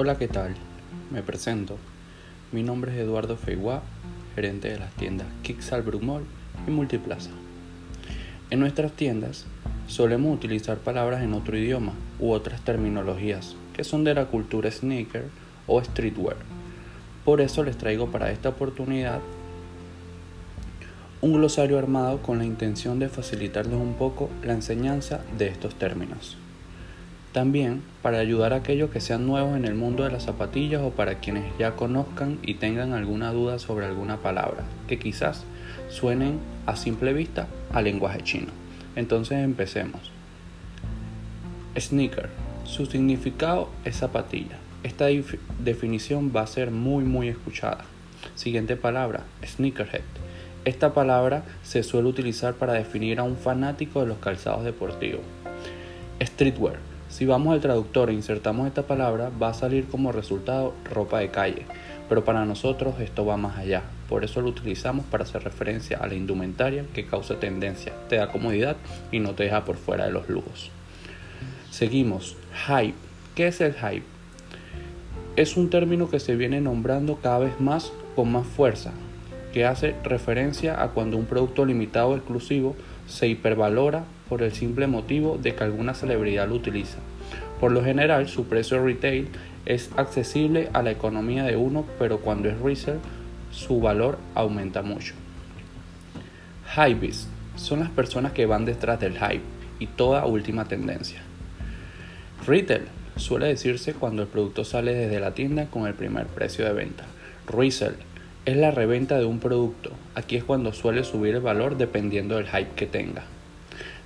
Hola, ¿qué tal? Me presento. Mi nombre es Eduardo Feiguá, gerente de las tiendas Kixal Brumol y Multiplaza. En nuestras tiendas solemos utilizar palabras en otro idioma u otras terminologías que son de la cultura sneaker o streetwear. Por eso les traigo para esta oportunidad un glosario armado con la intención de facilitarles un poco la enseñanza de estos términos. También para ayudar a aquellos que sean nuevos en el mundo de las zapatillas o para quienes ya conozcan y tengan alguna duda sobre alguna palabra que quizás suenen a simple vista a lenguaje chino. Entonces empecemos. Sneaker. Su significado es zapatilla. Esta definición va a ser muy muy escuchada. Siguiente palabra, sneakerhead. Esta palabra se suele utilizar para definir a un fanático de los calzados deportivos. Streetwear si vamos al traductor e insertamos esta palabra, va a salir como resultado ropa de calle, pero para nosotros esto va más allá. Por eso lo utilizamos para hacer referencia a la indumentaria que causa tendencia, te da comodidad y no te deja por fuera de los lujos. Seguimos. Hype. ¿Qué es el hype? Es un término que se viene nombrando cada vez más con más fuerza, que hace referencia a cuando un producto limitado o exclusivo se hipervalora por el simple motivo de que alguna celebridad lo utiliza. Por lo general, su precio retail es accesible a la economía de uno, pero cuando es resell, su valor aumenta mucho. Hypebeast son las personas que van detrás del hype y toda última tendencia. Retail suele decirse cuando el producto sale desde la tienda con el primer precio de venta. Resell es la reventa de un producto. Aquí es cuando suele subir el valor dependiendo del hype que tenga.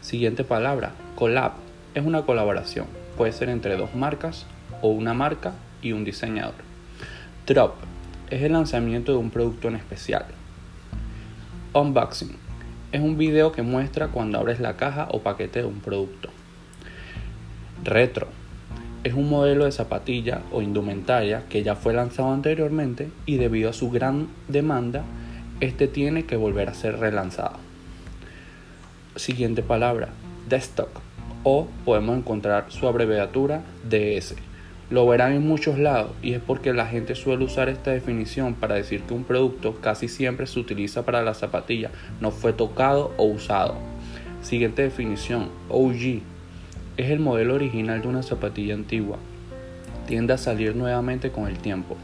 Siguiente palabra, collab. Es una colaboración. Puede ser entre dos marcas o una marca y un diseñador. Drop es el lanzamiento de un producto en especial. Unboxing es un video que muestra cuando abres la caja o paquete de un producto. Retro es un modelo de zapatilla o indumentaria que ya fue lanzado anteriormente y debido a su gran demanda, este tiene que volver a ser relanzado. Siguiente palabra, desktop o podemos encontrar su abreviatura DS. Lo verán en muchos lados y es porque la gente suele usar esta definición para decir que un producto casi siempre se utiliza para la zapatilla, no fue tocado o usado. Siguiente definición, OG es el modelo original de una zapatilla antigua. Tiende a salir nuevamente con el tiempo.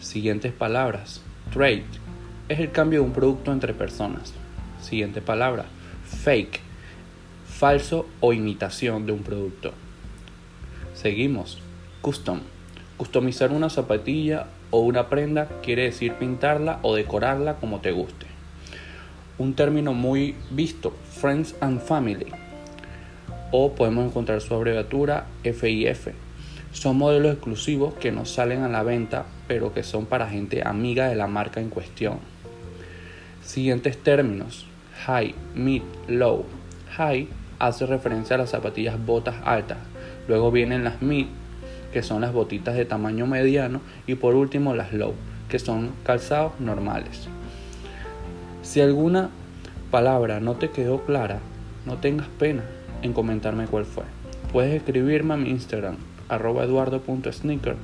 Siguientes palabras. Trade es el cambio de un producto entre personas. Siguiente palabra. Fake. Falso o imitación de un producto. Seguimos. Custom. Customizar una zapatilla o una prenda quiere decir pintarla o decorarla como te guste. Un término muy visto, Friends and Family o podemos encontrar su abreviatura FIF. Son modelos exclusivos que no salen a la venta, pero que son para gente amiga de la marca en cuestión. Siguientes términos: high, mid, low. High hace referencia a las zapatillas botas altas. Luego vienen las mid, que son las botitas de tamaño mediano, y por último las low, que son calzados normales. Si alguna palabra no te quedó clara, no tengas pena, en comentarme cuál fue. Puedes escribirme a mi Instagram, arroba eduardo.sneaker.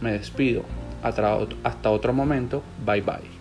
Me despido. Hasta otro momento. Bye bye.